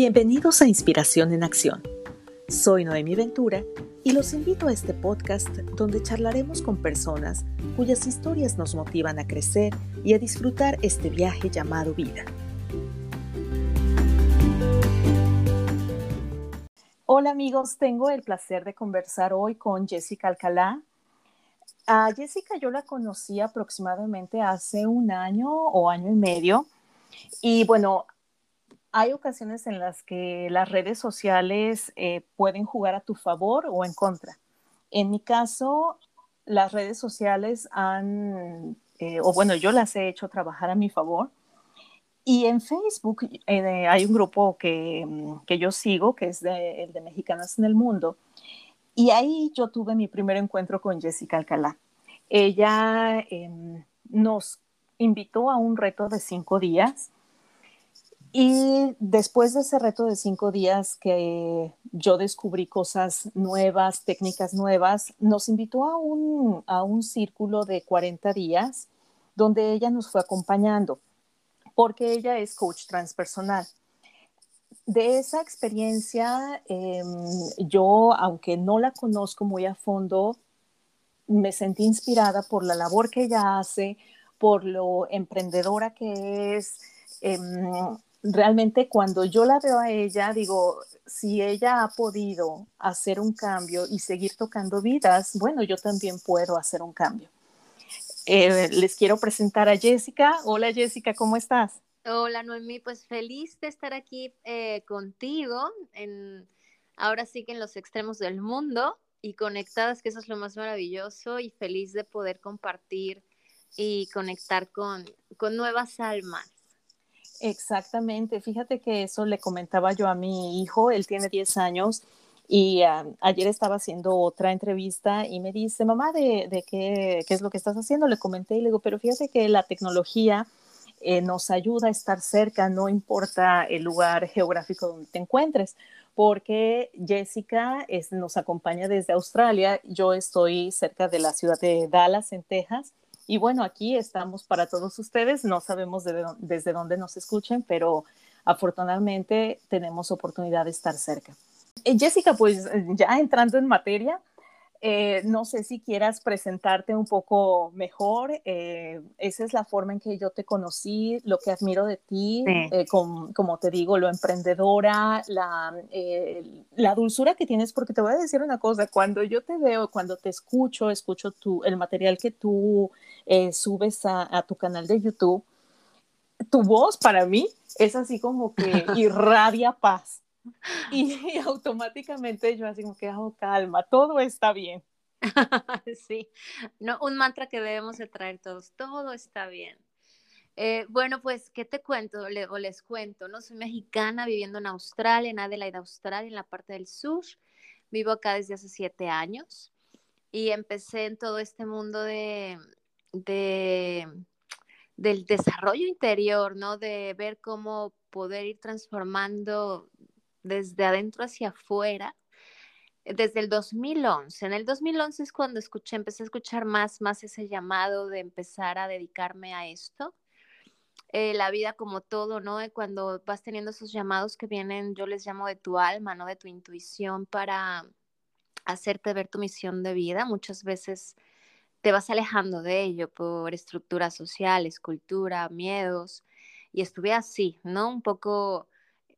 Bienvenidos a Inspiración en Acción. Soy Noemi Ventura y los invito a este podcast donde charlaremos con personas cuyas historias nos motivan a crecer y a disfrutar este viaje llamado vida. Hola amigos, tengo el placer de conversar hoy con Jessica Alcalá. A Jessica yo la conocí aproximadamente hace un año o año y medio. Y bueno, hay ocasiones en las que las redes sociales eh, pueden jugar a tu favor o en contra. En mi caso, las redes sociales han, eh, o bueno, yo las he hecho trabajar a mi favor. Y en Facebook eh, hay un grupo que, que, yo sigo, que es el de Mexicanas en el Mundo. Y ahí yo tuve mi primer encuentro con Jessica Alcalá. Ella em, nos invitó a un reto de cinco días y después de ese reto de cinco días que yo descubrí cosas nuevas, técnicas nuevas, nos invitó a un, a un círculo de 40 días donde ella nos fue acompañando, porque ella es coach transpersonal. De esa experiencia, em, yo, aunque no la conozco muy a fondo, me sentí inspirada por la labor que ella hace, por lo emprendedora que es. Em, realmente cuando yo la veo a ella, digo, si ella ha podido hacer un cambio y seguir tocando vidas, bueno, yo también puedo hacer un cambio. Eh, les quiero presentar a Jessica. Hola Jessica, ¿cómo estás? Hola Noemí, pues feliz de estar aquí eh, contigo, en, ahora sí que en los extremos del mundo y conectadas, que eso es lo más maravilloso, y feliz de poder compartir y conectar con, con nuevas almas. Exactamente, fíjate que eso le comentaba yo a mi hijo, él tiene 10 años y ah, ayer estaba haciendo otra entrevista y me dice, mamá, ¿de, de qué, qué, es lo que estás haciendo? Le comenté y le digo, pero fíjate que la tecnología eh, nos ayuda a estar cerca, no importa el lugar geográfico donde te encuentres, porque Jessica es, nos acompaña desde Australia, yo estoy cerca de la ciudad de Dallas, en Texas, y bueno, aquí estamos para todos ustedes. No sabemos desde dónde nos escuchen, pero afortunadamente tenemos oportunidad de estar cerca. Eh, Jessica, pues ya entrando en materia, eh, no sé si quieras presentarte un poco mejor. Eh, esa es la forma en que yo te conocí, lo que admiro de ti, eh, como te digo, lo emprendedora, la, la, dulzura que tienes, porque te voy a decir una cosa, cuando yo te veo, cuando te escucho, escucho tu, el material que tú subes a, a tu canal de YouTube, tu voz para mí es así como que irradia paz. Y, automáticamente yo así como que hago calma, todo está bien. sí, no, un mantra que debemos de traer todos, todo está bien. Eh, bueno, pues, ¿qué te cuento? o les cuento, ¿no? Soy mexicana viviendo en Australia, en Adelaide, Australia, en la parte del sur. Vivo acá desde hace siete años y empecé en todo este mundo de, de, del desarrollo interior, ¿no? De ver cómo poder ir transformando desde adentro hacia afuera desde el 2011. En el 2011 es cuando escuché, empecé a escuchar más, más ese llamado de empezar a dedicarme a esto. Eh, la vida como todo, ¿no? Cuando vas teniendo esos llamados que vienen, yo les llamo de tu alma, ¿no? De tu intuición para hacerte ver tu misión de vida. Muchas veces te vas alejando de ello por estructuras sociales, cultura, miedos. Y estuve así, ¿no? Un poco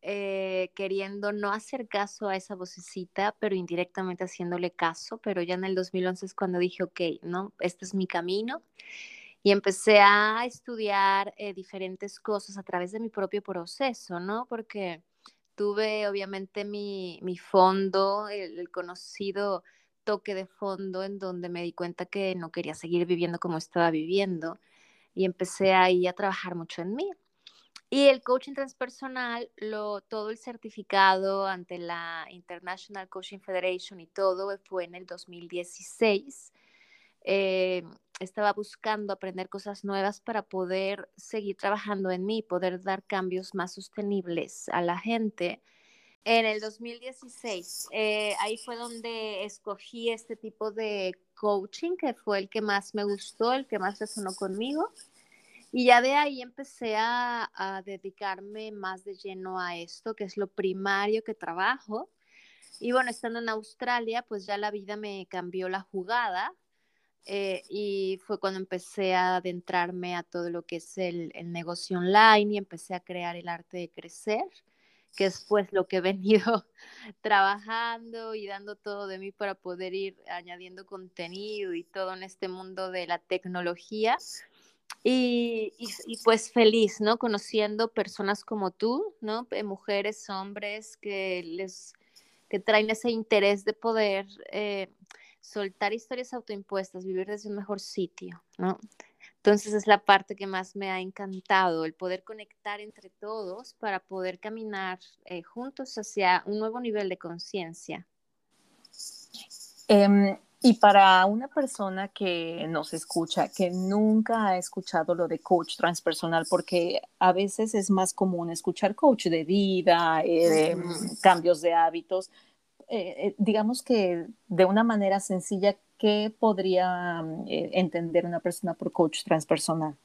eh, queriendo no hacer caso a esa vocecita, pero indirectamente haciéndole caso, pero ya en el 2011 es cuando dije, ok, ¿no? Este es mi camino. Y empecé a estudiar eh, diferentes cosas a través de mi propio proceso, ¿no? Porque tuve obviamente mi, mi fondo, el, el conocido toque de fondo en donde me di cuenta que no quería seguir viviendo como estaba viviendo y empecé ahí a trabajar mucho en mí. Y el coaching transpersonal, todo el certificado ante la International Coaching Federation y todo fue en el 2016. Eh, estaba buscando aprender cosas nuevas para poder seguir trabajando en mí, poder dar cambios más sostenibles a la gente. En el 2016, eh, ahí fue donde escogí este tipo de coaching, que fue el que más me gustó, el que más resonó conmigo Y ya de ahí empecé a, dedicarme más de lleno a esto, que es lo primario que trabajo. Y bueno, estando en Australia, pues ya la vida me cambió la jugada. Eh, y fue cuando empecé a adentrarme a todo lo que es el, el, negocio online y empecé a crear el arte de crecer, que es pues lo que he venido trabajando y dando todo de mí para poder ir añadiendo contenido y todo en este mundo de la tecnología. Y, y, pues feliz, ¿no? Conociendo personas como tú, ¿no? Eh, mujeres, hombres que les que traen ese interés de poder eh, soltar historias autoimpuestas, vivir desde un mejor sitio, ¿no? Entonces es la parte que más me ha encantado, el poder conectar entre todos para poder caminar eh, juntos hacia un nuevo nivel de conciencia. Um, y para una persona que nos escucha, que nunca ha escuchado lo de coach transpersonal, porque a veces es más común escuchar coach de vida, eh, de cambios de hábitos, eh, digamos que de una manera sencilla, ¿qué podría eh, entender una persona por coach transpersonal?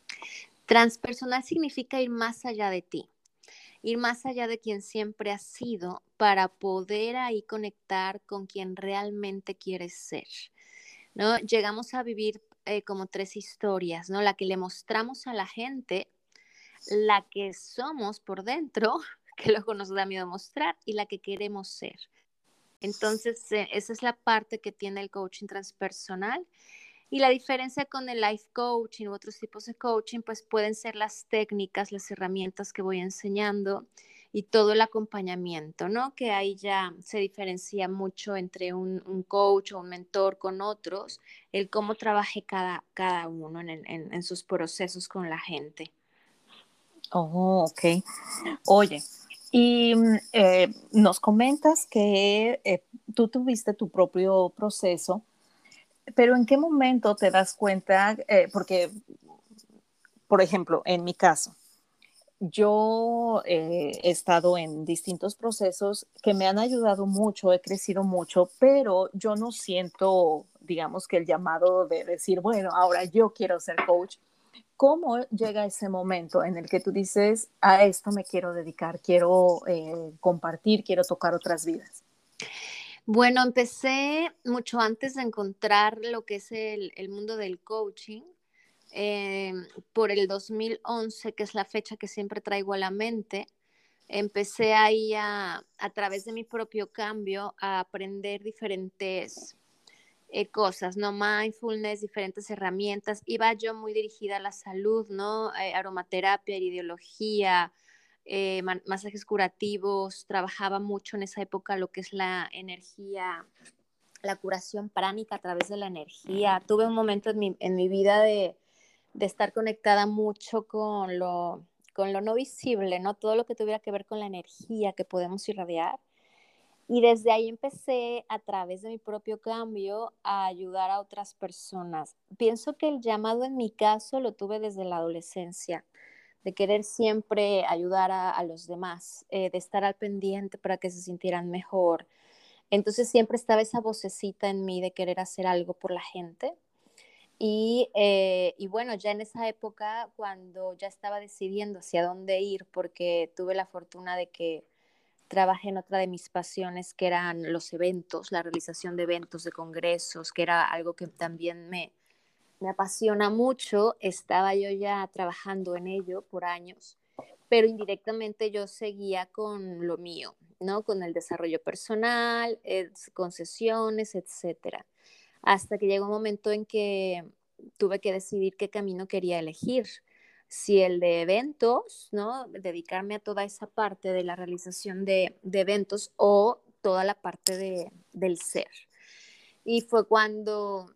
Transpersonal significa ir más allá de ti, ir más allá de quien siempre has sido para poder ahí conectar con quien realmente quieres ser. ¿no? Llegamos a vivir eh, como tres historias, ¿no? La que le mostramos a la gente, la que somos por dentro, que luego nos da miedo mostrar, y la que queremos ser. Entonces, eh, esa es la parte que tiene el coaching transpersonal. Y la diferencia con el life coaching u otros tipos de coaching, pues pueden ser las técnicas, las herramientas que voy enseñando y todo el acompañamiento, ¿no? Que ahí ya se diferencia mucho entre un, un coach o un mentor con otros, el cómo trabaje cada, cada uno en, en, en sus procesos con la gente. Oh, ok. Oye, y eh, nos comentas que eh, tú tuviste tu propio proceso, pero ¿en qué momento te das cuenta? Eh, porque, por ejemplo, en mi caso, yo eh, he estado en distintos procesos que me han ayudado mucho, he crecido mucho, pero yo no siento, digamos, que el llamado de decir, bueno, ahora yo quiero ser coach. ¿Cómo llega ese momento en el que tú dices, a esto me quiero dedicar, quiero eh, compartir, quiero tocar otras vidas? Bueno, empecé mucho antes de encontrar lo que es el, el mundo del coaching eh, por el 2011, que es la fecha que siempre traigo a la mente, empecé ahí a, a través de mi propio cambio, a aprender diferentes eh, cosas, ¿no? Mindfulness, diferentes herramientas. Iba yo muy dirigida a la salud, ¿no? Eh, aromaterapia, ideología, eh, masajes curativos. Trabajaba mucho en esa época lo que es la energía, la curación pránica a través de la energía. Tuve un momento en mi, en mi vida de de estar conectada mucho con lo, con lo no visible, ¿no? Todo lo que tuviera que ver con la energía que podemos irradiar. Y desde ahí empecé a través de mi propio cambio a ayudar a otras personas. Pienso que el llamado en mi caso lo tuve desde la adolescencia, de querer siempre ayudar a, los demás, eh, de estar al pendiente para que se sintieran mejor. Entonces siempre estaba esa vocecita en mí de querer hacer algo por la gente. Y, eh, y, bueno, ya en esa época, cuando ya estaba decidiendo hacia dónde ir, porque tuve la fortuna de que trabajé en otra de mis pasiones, que eran los eventos, la realización de eventos, de congresos, que era algo que también me, me apasiona mucho, estaba yo ya trabajando en ello por años, pero indirectamente yo seguía con lo mío, ¿no? Con el desarrollo personal, eh, concesiones, etcétera hasta que llegó un momento en que tuve que decidir qué camino quería elegir, si el de eventos, ¿no? Dedicarme a toda esa parte de la realización de, de eventos o toda la parte de, del ser. Y fue cuando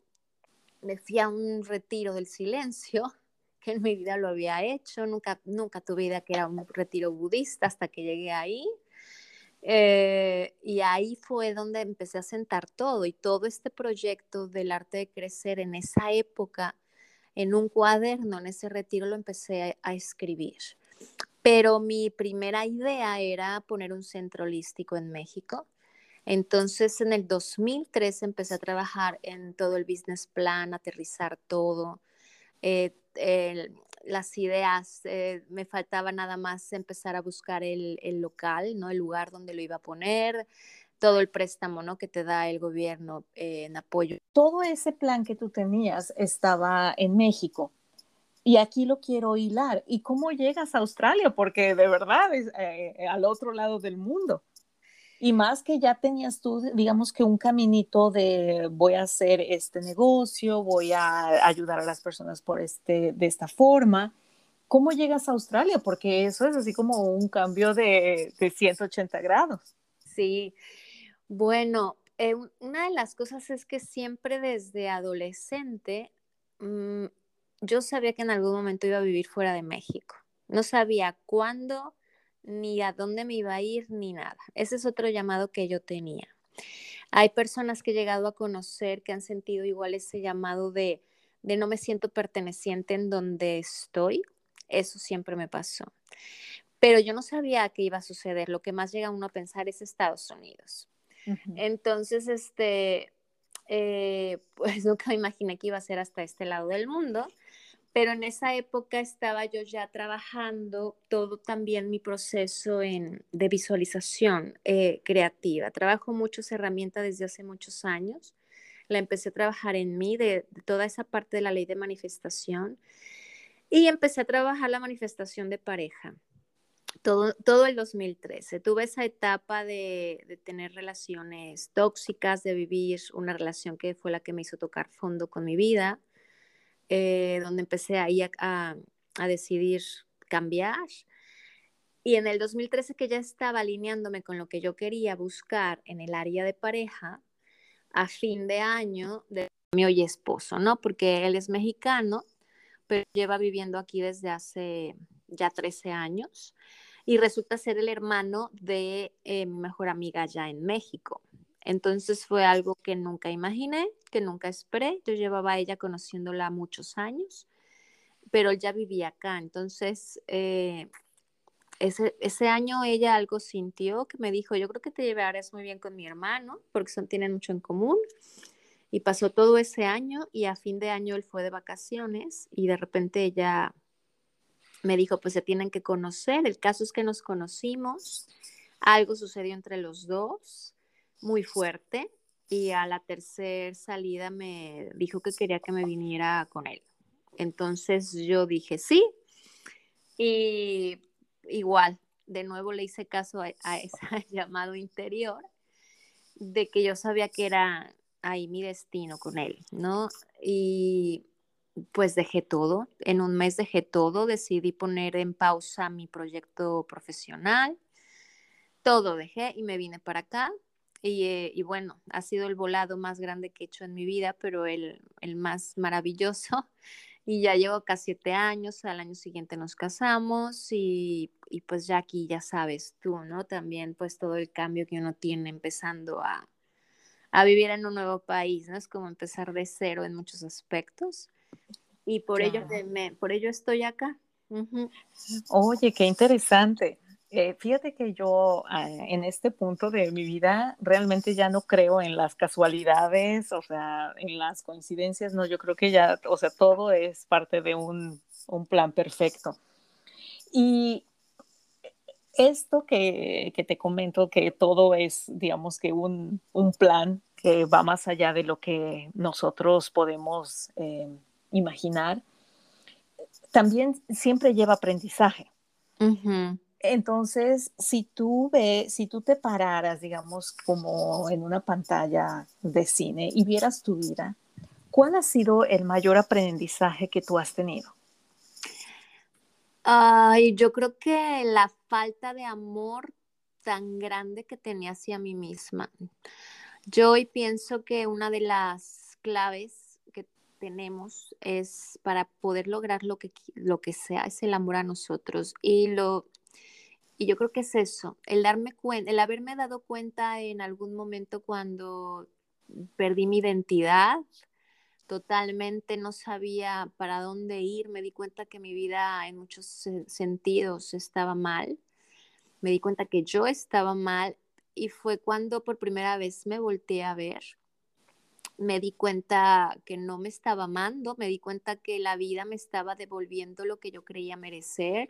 me fui a un retiro del silencio, que en mi vida lo había hecho, nunca, nunca tuve idea que era un retiro budista hasta que llegué ahí. Eh, y ahí fue donde empecé a sentar todo y todo este proyecto del arte de crecer en esa época, en un cuaderno, en ese retiro lo empecé a, a escribir. Pero mi primera idea era poner un centro holístico en México. Entonces en el 2003 empecé a trabajar en todo el business plan, aterrizar todo, eh, el, las ideas, eh, me faltaba nada más empezar a buscar el, el, local, ¿no? El lugar donde lo iba a poner, todo el préstamo, ¿no? Que te da el gobierno eh, en apoyo. Todo ese plan que tú tenías estaba en México. Y aquí lo quiero hilar. ¿Y cómo llegas a Australia? Porque de verdad es eh, al otro lado del mundo. Y más que ya tenías tú, digamos que un caminito de voy a hacer este negocio, voy a ayudar a las personas por este, de esta forma. ¿Cómo llegas a Australia? Porque eso es así como un cambio de, de 180 grados. Sí, bueno, eh, una de las cosas es que siempre desde adolescente mm, yo sabía que en algún momento iba a vivir fuera de México. No sabía cuándo, ni a dónde me iba a ir, ni nada. Ese es otro llamado que yo tenía. Hay personas que he llegado a conocer que han sentido igual ese llamado de, de no me siento perteneciente en donde estoy. Eso siempre me pasó. Pero yo no sabía qué iba a suceder. Lo que más llega uno a pensar es Estados Unidos. Entonces, este, eh, pues nunca me imaginé que iba a ser hasta este lado del mundo pero en esa época estaba yo ya trabajando todo también mi proceso en, de visualización eh, creativa. Trabajo muchas herramientas desde hace muchos años. La empecé a trabajar en mí, de, toda esa parte de la ley de manifestación. Y empecé a trabajar la manifestación de pareja. Todo, todo el 2013. Tuve esa etapa de, de, tener relaciones tóxicas, de vivir una relación que fue la que me hizo tocar fondo con mi vida eh, donde empecé ahí a, a, decidir cambiar. Y en el 2013 que ya estaba alineándome con lo que yo quería buscar en el área de pareja, a fin de año de mi hoy esposo, ¿no? Porque él es mexicano, pero lleva viviendo aquí desde hace ya 13 años y resulta ser el hermano de eh, mi mejor amiga allá en México. Entonces fue algo que nunca imaginé, que nunca esperé. Yo llevaba a ella conociéndola muchos años, pero ya vivía acá. Entonces, eh, ese, ese, año ella algo sintió que me dijo, yo creo que te llevarás muy bien con mi hermano, porque son, tienen mucho en común. Y pasó todo ese año y a fin de año él fue de vacaciones y de repente ella me dijo, pues se tienen que conocer. El caso es que nos conocimos, algo sucedió entre los dos muy fuerte y a la tercera salida me dijo que quería que me viniera con él. Entonces yo dije sí y igual, de nuevo le hice caso a, ese llamado interior de que yo sabía que era ahí mi destino con él, ¿no? Y pues dejé todo, en un mes dejé todo, decidí poner en pausa mi proyecto profesional, todo dejé y me vine para acá eh, y, bueno, ha sido el volado más grande que he hecho en mi vida, pero el, el más maravilloso. Y ya llevo casi siete años, al año siguiente nos casamos y, y, pues ya aquí ya sabes tú, ¿no? También pues todo el cambio que uno tiene empezando a, a vivir en un nuevo país, ¿no? Es como empezar de cero en muchos aspectos. Y por, ello, me, por ello estoy acá. Oye, qué interesante. Eh, fíjate que yo ah, en este punto de mi vida realmente ya no creo en las casualidades, o sea, en las coincidencias, no, yo creo que ya, o sea, todo es parte de un, plan perfecto. Y esto que, te comento, que todo es, digamos que un, un, plan que va más allá de lo que nosotros podemos eh, imaginar, también siempre lleva aprendizaje. Uh entonces, si tú ves, si tú te pararas, digamos, como en una pantalla de cine y vieras tu vida, ¿cuál ha sido el mayor aprendizaje que tú has tenido? Ay, yo creo que la falta de amor tan grande que tenía hacia mí misma. Yo hoy pienso que una de las claves que tenemos es para poder lograr lo que, lo que sea, es el amor a nosotros. Y lo, y yo creo que es eso, el darme cuenta, el haberme dado cuenta en algún momento cuando perdí mi identidad, totalmente no sabía para dónde ir, me di cuenta que mi vida en muchos sentidos estaba mal, me di cuenta que yo estaba mal y fue cuando por primera vez me volteé a ver me di cuenta que no me estaba amando, me di cuenta que la vida me estaba devolviendo lo que yo creía merecer,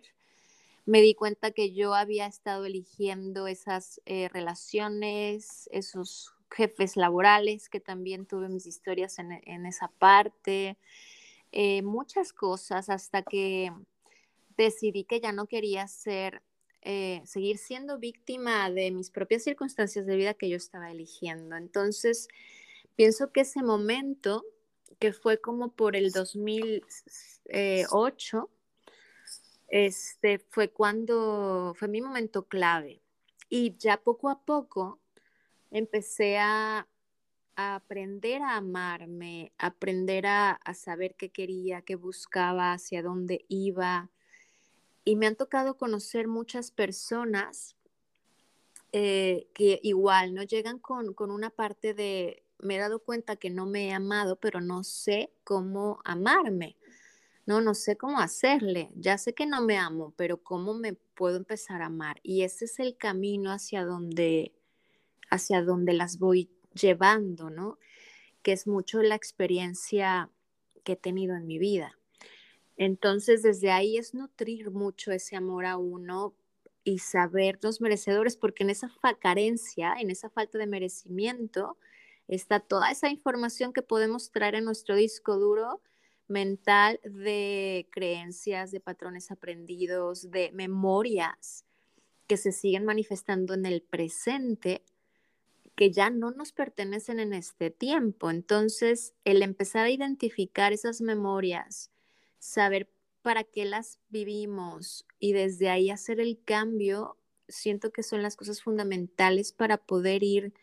me di cuenta que yo había estado eligiendo esas eh, relaciones, esos jefes laborales, que también tuve mis historias en, esa parte, eh, muchas cosas hasta que decidí que ya no quería ser, eh, seguir siendo víctima de mis propias circunstancias de vida que yo estaba eligiendo. Entonces, pienso que ese momento, que fue como por el 2008, este, fue cuando fue mi momento clave. Y ya poco a poco empecé a, aprender a amarme, aprender a, saber qué quería, qué buscaba, hacia dónde iba. Y me han tocado conocer muchas personas eh, que igual no llegan con, con una parte de, me he dado cuenta que no me he amado, pero no sé cómo amarme. No, no sé cómo hacerle. Ya sé que no me amo, pero cómo me puedo empezar a amar. Y ese es el camino hacia donde, hacia donde las voy llevando, ¿no? Que es mucho la experiencia que he tenido en mi vida. Entonces, desde ahí es nutrir mucho ese amor a uno y sabernos merecedores, porque en esa carencia, en esa falta de merecimiento, está toda esa información que podemos traer en nuestro disco duro mental de creencias, de patrones aprendidos, de memorias que se siguen manifestando en el presente, que ya no nos pertenecen en este tiempo. Entonces, el empezar a identificar esas memorias, saber para qué las vivimos y desde ahí hacer el cambio, siento que son las cosas fundamentales para poder ir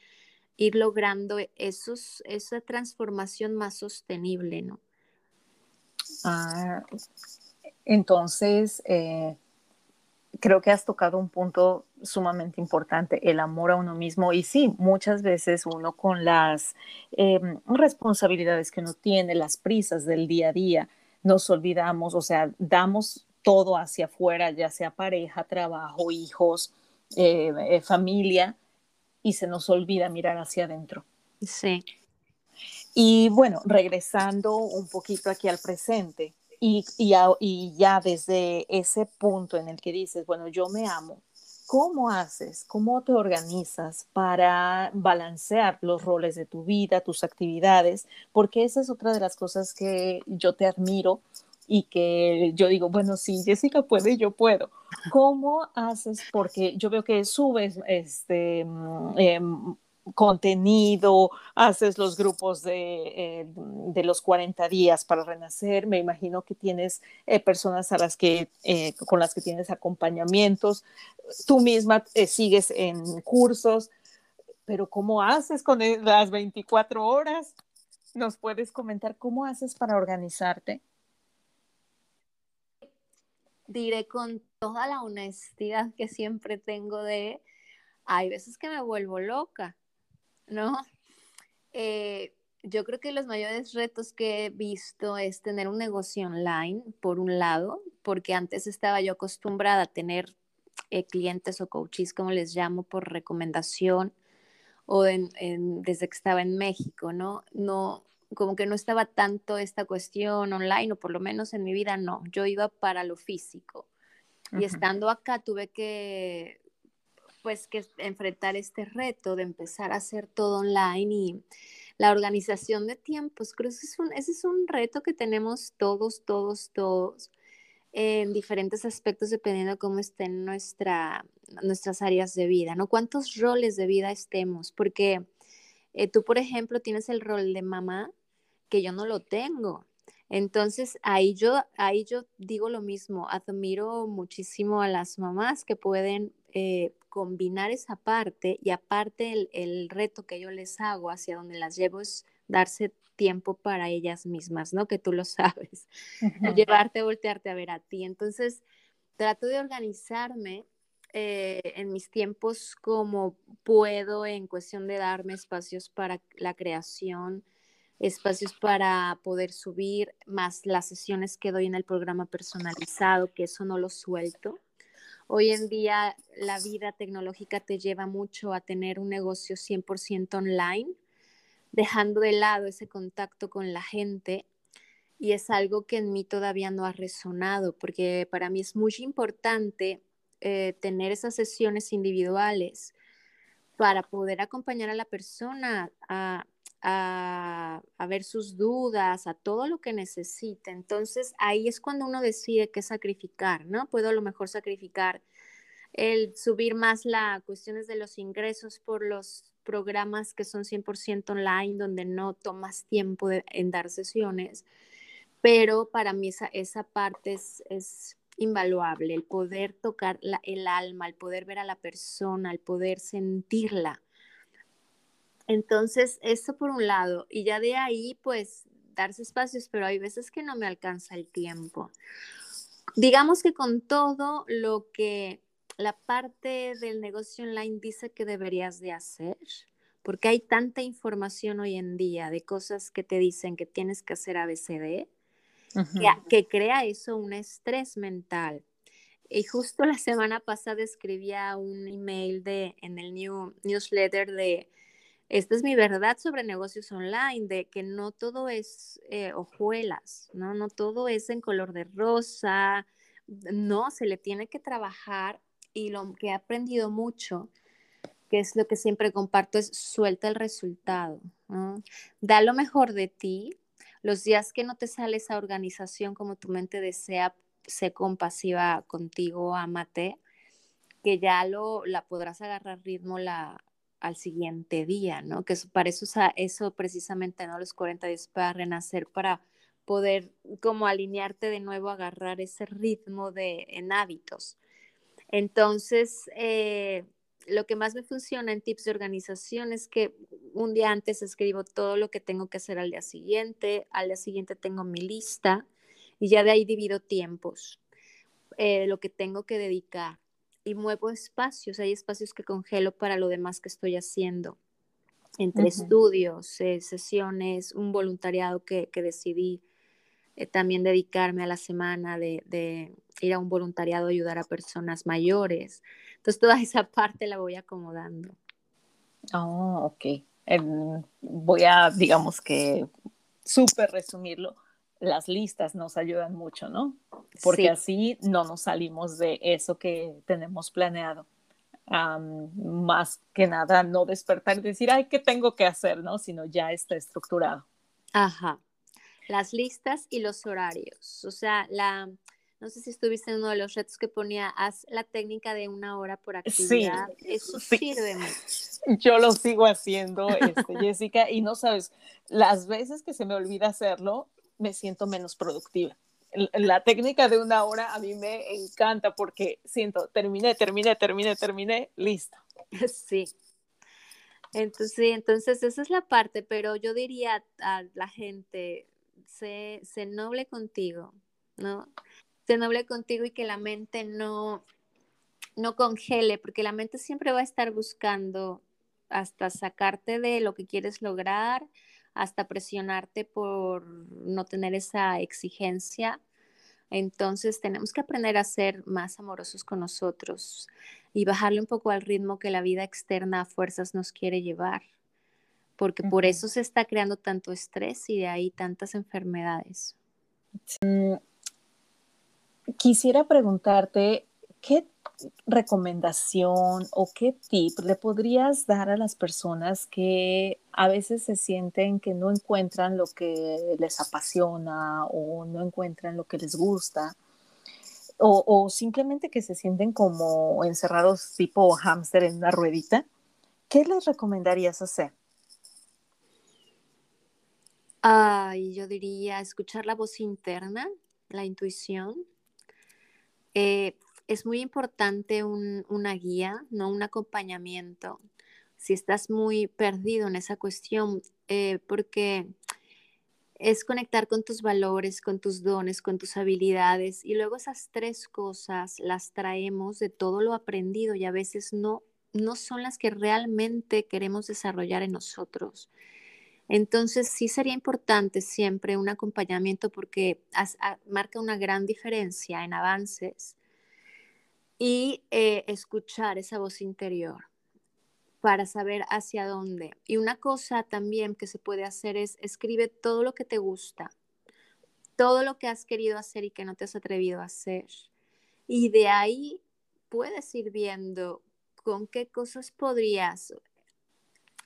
ir logrando esa transformación más sostenible, ¿no? Ah, entonces, eh, creo que has tocado un punto sumamente importante, el amor a uno mismo. Y sí, muchas veces uno con las em, responsabilidades que uno tiene, las prisas del día a día, nos olvidamos, o sea, damos todo hacia afuera, ya sea pareja, trabajo, hijos, eh, eh, familia, y se nos olvida mirar hacia adentro. Sí. Y bueno, regresando un poquito aquí al presente y, ya desde ese punto en el que dices, bueno, yo me amo, ¿cómo haces? ¿Cómo te organizas para balancear los roles de tu vida, tus actividades? Porque esa es otra de las cosas que yo te admiro y que yo digo, bueno, si Jessica puede, yo puedo. ¿Cómo haces? Porque yo veo que subes este mm, em, contenido, haces los grupos de, eh, de, los 40 días para renacer, me imagino que tienes eh, personas a las que, eh, con las que tienes acompañamientos, tú misma sigues en cursos, pero ¿cómo haces con las 24 horas? ¿Nos puedes comentar cómo haces para organizarte? diré con toda la honestidad que siempre tengo de, hay veces que me vuelvo loca, ¿no? Eh, yo creo que los mayores retos que he visto es tener un negocio online, por un lado, porque antes estaba yo acostumbrada a tener eh, clientes o coaches, como les llamo, por recomendación o desde que estaba en México, ¿no? No, como que no estaba tanto esta cuestión online, o por lo menos en mi vida no, yo iba para lo físico. Y estando acá tuve que, pues, que enfrentar este reto de empezar a hacer todo online y la organización de tiempos. Creo que es un, ese es un reto que tenemos todos, todos, todos en diferentes aspectos dependiendo de cómo estén nuestra, nuestras áreas de vida, ¿no? ¿Cuántos roles de vida estemos? Porque eh, tú, por ejemplo, tienes el rol de mamá que yo no lo tengo. Entonces, ahí yo, ahí yo digo lo mismo, admiro muchísimo a las mamás que pueden eh, combinar esa parte y aparte el, el, reto que yo les hago hacia donde las llevo es darse tiempo para ellas mismas, ¿no? Que tú lo sabes, llevarte, voltearte a ver a ti. Entonces, trato de organizarme eh, en mis tiempos como puedo en cuestión de darme espacios para la creación, espacios para poder subir, más las sesiones que doy en el programa personalizado, que eso no lo suelto. Hoy en día la vida tecnológica te lleva mucho a tener un negocio 100% online, dejando de lado ese contacto con la gente y es algo que en mí todavía no ha resonado, porque para mí es muy importante eh, tener esas sesiones individuales para poder acompañar a la persona a, a, ver sus dudas, a todo lo que necesite. Entonces ahí es cuando uno decide qué sacrificar, ¿no? Puedo a lo mejor sacrificar el subir más las cuestiones de los ingresos por los programas que son 100% online, donde no tomas tiempo en dar sesiones, pero para mí esa, esa parte es, es invaluable, el poder tocar el alma, el poder ver a la persona, el poder sentirla. Entonces, eso por un lado, y ya de ahí, pues, darse espacios, pero hay veces que no me alcanza el tiempo. Digamos que con todo lo que la parte del negocio online dice que deberías de hacer, porque hay tanta información hoy en día de cosas que te dicen que tienes que hacer ABCD, que, que, crea eso un estrés mental. Y justo la semana pasada escribía un email de, en el new, newsletter de esta es mi verdad sobre negocios online, de que no todo es eh, hojuelas, ¿no? No todo es en color de rosa, no, se le tiene que trabajar y lo que he aprendido mucho, que es lo que siempre comparto, es suelta el resultado, Da lo mejor de ti, los días que no te sale esa organización como tu mente desea, sé compasiva contigo, amate, que ya lo, la podrás agarrar ritmo la, al siguiente día, ¿no? Que para eso, eso precisamente, ¿no? Los 40 días para renacer, para poder como alinearte de nuevo, agarrar ese ritmo de, en hábitos. Entonces, eh, lo que más me funciona en tips de organización es que un día antes escribo todo lo que tengo que hacer al día siguiente, al día siguiente tengo mi lista y ya de ahí divido tiempos, eh, lo que tengo que dedicar y muevo espacios. Hay espacios que congelo para lo demás que estoy haciendo, entre estudios, eh, sesiones, un voluntariado que, decidí eh, también dedicarme a la semana de, ir a un voluntariado, ayudar a personas mayores. Entonces, toda esa parte la voy acomodando. Oh, ok. Em, voy a, digamos que, súper resumirlo las listas nos ayudan mucho, ¿no? Porque así no nos salimos de eso que tenemos planeado. más que nada, no despertar y decir, ay, ¿qué tengo que hacer? ¿no? Sino ya está estructurado. Ajá. Las listas y los horarios. O sea, la, no sé si estuviste en uno de los retos que ponía, haz la técnica de una hora por actividad. Sí, Eso sirve mucho. Yo lo sigo haciendo, este, Jessica, y no sabes, las veces que se me olvida hacerlo, me siento menos productiva. La técnica de una hora a mí me encanta porque siento, terminé, terminé, terminé, terminé, listo. Sí. Entonces, entonces esa es la parte, pero yo diría a la gente, sé, sé noble contigo, ¿no? Sé noble contigo y que la mente no, no congele, porque la mente siempre va a estar buscando hasta sacarte de lo que quieres lograr, hasta presionarte por no tener esa exigencia. Entonces tenemos que aprender a ser más amorosos con nosotros y bajarle un poco al ritmo que la vida externa a fuerzas nos quiere llevar, porque por eso se está creando tanto estrés y de ahí tantas enfermedades. Mm, quisiera preguntarte, ¿qué recomendación o qué tip le podrías dar a las personas que a veces se sienten que no encuentran lo que les apasiona o no encuentran lo que les gusta? O, simplemente que se sienten como encerrados tipo hámster en una ruedita, ¿qué les recomendarías hacer? Ay, yo diría escuchar la voz interna, la intuición, eh, es muy importante una guía, no un acompañamiento. Si estás muy perdido en esa cuestión, eh, porque es conectar con tus valores, con tus dones, con tus habilidades y luego esas tres cosas las traemos de todo lo aprendido y a veces no, no son las que realmente queremos desarrollar en nosotros. Entonces sí sería importante siempre un acompañamiento porque marca una gran diferencia en avances y eh, escuchar esa voz interior para saber hacia dónde. Y una cosa también que se puede hacer es escribe todo lo que te gusta, todo lo que has querido hacer y que no te has atrevido a hacer. Y de ahí puedes ir viendo con qué cosas podrías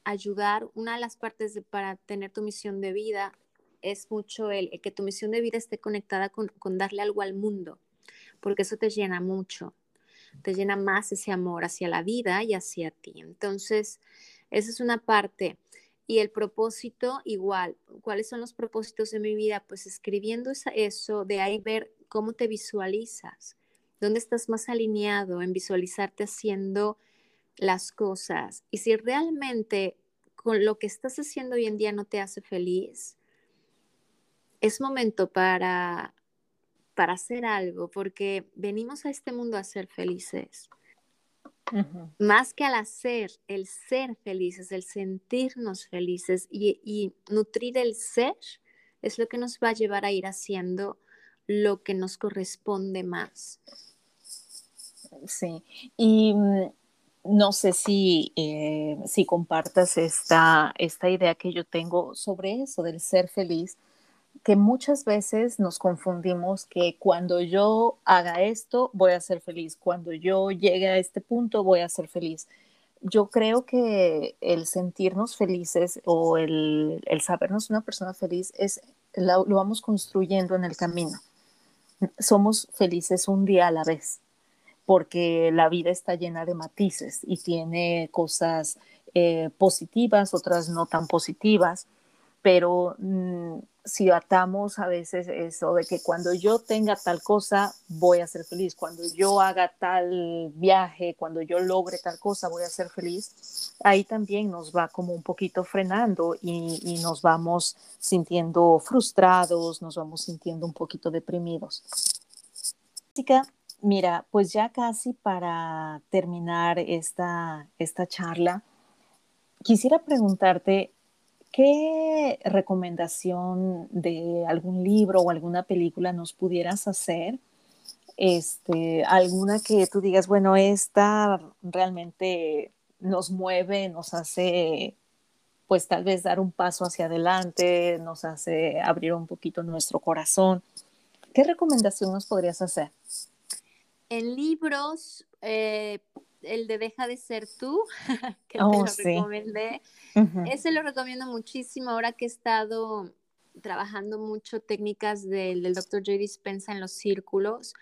ayudar. Una de las partes para tener tu misión de vida es mucho el, que tu misión de vida esté conectada con, con darle algo al mundo, porque eso te llena mucho, te llena más ese amor hacia la vida y hacia ti. Entonces, esa es una parte. Y el propósito, igual, ¿cuáles son los propósitos de mi vida? Pues escribiendo eso, de ahí ver cómo te visualizas, dónde estás más alineado en visualizarte haciendo las cosas. Y si realmente con lo que estás haciendo hoy en día no te hace feliz, es momento para, para hacer algo, porque venimos a este mundo a ser felices. Más que al hacer, el ser felices, el sentirnos felices y, y, nutrir el ser es lo que nos va a llevar a ir haciendo lo que nos corresponde más. Sí, y mm, no sé si, eh, si compartas esta, esta idea que yo tengo sobre eso, del ser feliz, que muchas veces nos confundimos que cuando yo haga esto voy a ser feliz, cuando yo llegue a este punto voy a ser feliz. Yo creo que el sentirnos felices o el, el sabernos una persona feliz es lo, vamos construyendo en el camino. Somos felices un día a la vez, porque la vida está llena de matices y tiene cosas eh, positivas, otras no tan positivas, pero mm, si atamos a veces eso de que cuando yo tenga tal cosa voy a ser feliz, cuando yo haga tal viaje, cuando yo logre tal cosa voy a ser feliz, ahí también nos va como un poquito frenando y, nos vamos sintiendo frustrados, nos vamos sintiendo un poquito deprimidos. Mira, pues ya casi para terminar esta, esta charla, quisiera preguntarte ¿Qué recomendación de algún libro o alguna película nos pudieras hacer? Este, alguna que tú digas, bueno, esta realmente nos mueve, nos hace, pues tal vez dar un paso hacia adelante, nos hace abrir un poquito nuestro corazón. ¿Qué recomendación nos podrías hacer? En libros, eh, el de Deja de ser tú, que te oh, lo recomendé. Ese lo recomiendo muchísimo ahora que he estado trabajando mucho técnicas del, del Dr. J. Dispensa en los círculos.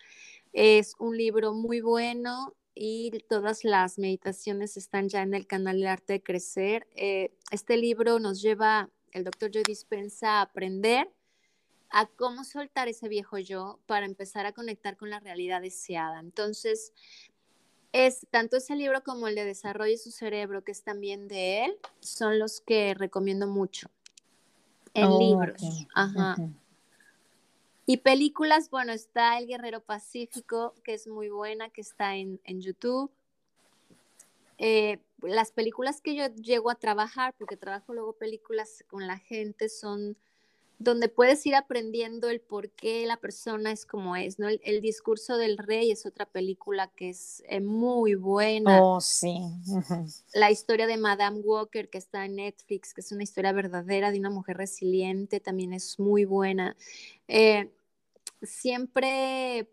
Es un libro muy bueno y todas las meditaciones están ya en el canal de Arte de Crecer. Eh, este libro nos lleva, el Dr. J. Dispensa, a aprender a cómo soltar ese viejo yo para empezar a conectar con la realidad deseada. Entonces, es tanto ese libro como el de Desarrollo su cerebro, que es también de él, son los que recomiendo mucho. En oh, libros. Ajá. Y películas, bueno, está El Guerrero Pacífico, que es muy buena, que está en, YouTube. Eh, las películas que yo llego a trabajar, porque trabajo luego películas con la gente, son donde puedes ir aprendiendo el por qué la persona es como es, ¿no? El, discurso del rey es otra película que es eh, muy buena. Oh, sí. La historia de Madame Walker que está en Netflix, que es una historia verdadera de una mujer resiliente, también es muy buena. Eh, siempre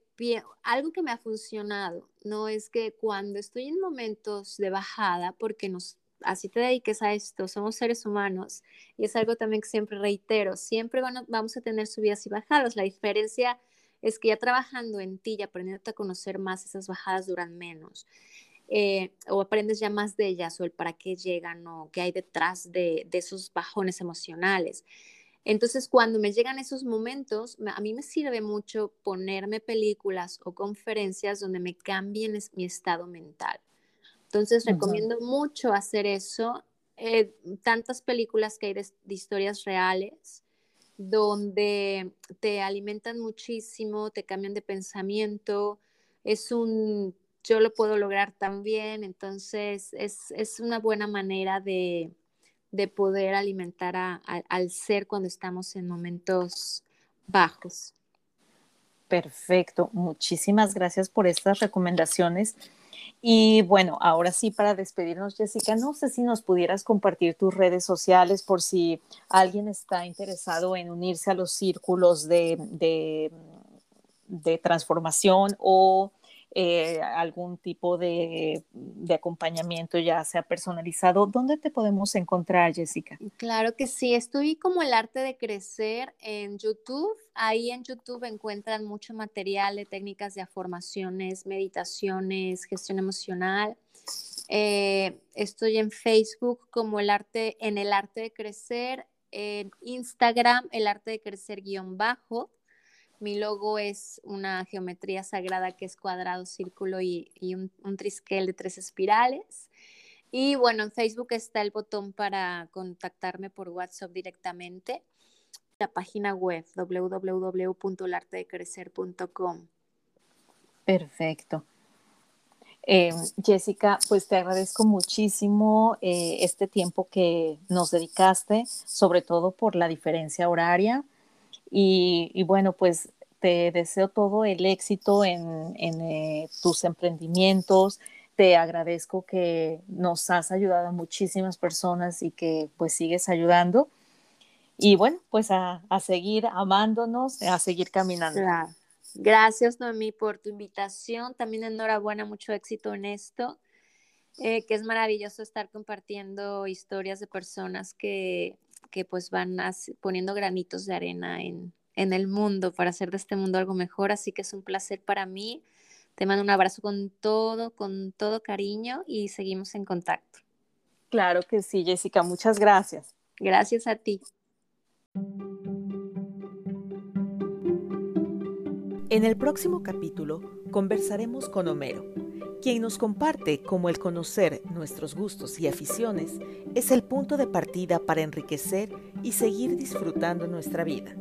algo que me ha funcionado, ¿no? Es que cuando estoy en momentos de bajada, porque nos así te dediques a esto, somos seres humanos y es algo también que siempre reitero, siempre vamos a tener subidas y bajadas. La diferencia es que ya trabajando en ti y aprendiendo a conocer más, esas bajadas duran menos. Eh, o aprendes ya más de ellas o el para qué llegan o qué hay detrás de, de esos bajones emocionales. Entonces, cuando me llegan esos momentos, a mí me sirve mucho ponerme películas o conferencias donde me cambien mi estado mental. Entonces recomiendo mucho hacer eso. Eh, tantas películas que hay de, historias reales donde te alimentan muchísimo, te cambian de pensamiento. Es un, yo lo puedo lograr también, entonces es, una buena manera de, poder alimentar al ser cuando estamos en momentos bajos. Perfecto, muchísimas gracias por estas recomendaciones Y bueno, ahora sí, para despedirnos, Jessica, no sé si nos pudieras compartir tus redes sociales por si alguien está interesado en unirse a los círculos de, de, de transformación o eh, algún tipo de, acompañamiento, ya sea personalizado, ¿dónde te podemos encontrar, Jessica? Claro que sí, estoy como el arte de crecer en YouTube. Ahí en YouTube encuentran mucho material de técnicas de afirmaciones, meditaciones, gestión emocional. Eh, estoy en Facebook como el arte, en el arte de crecer, en Instagram, el arte de crecer guion bajo. Mi logo es una geometría sagrada que es cuadrado, círculo y, un, trisquel de tres espirales. Y bueno, en Facebook está el botón para contactarme por WhatsApp directamente. La página web www.lartedecrecer.com. Perfecto. Eh, Jessica, pues te agradezco muchísimo eh, este tiempo que nos dedicaste, sobre todo por la diferencia horaria. Y, bueno, pues te deseo todo el éxito en, eh, tus emprendimientos. Te agradezco que nos has ayudado a muchísimas personas y que pues sigues ayudando. Y bueno, pues a, seguir amándonos, a seguir caminando. Gracias, Noemí, por tu invitación. También enhorabuena, mucho éxito en esto. Eh, que es maravilloso estar compartiendo historias de personas que que pues van poniendo granitos de arena en, en el mundo para hacer de este mundo algo mejor. Así que es un placer para mí. Te mando un abrazo con todo, con todo cariño y seguimos en contacto. Claro que sí, Jessica. Muchas gracias. Gracias a ti. En el próximo capítulo conversaremos con Homero quien nos comparte cómo el conocer nuestros gustos y aficiones es el punto de partida para enriquecer y seguir disfrutando nuestra vida.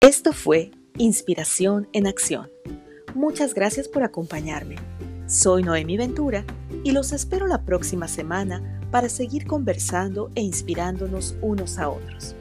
Esto fue Inspiración en Acción. Muchas gracias por acompañarme. Soy Noemi Ventura y los espero la próxima semana para seguir conversando e inspirándonos unos a otros.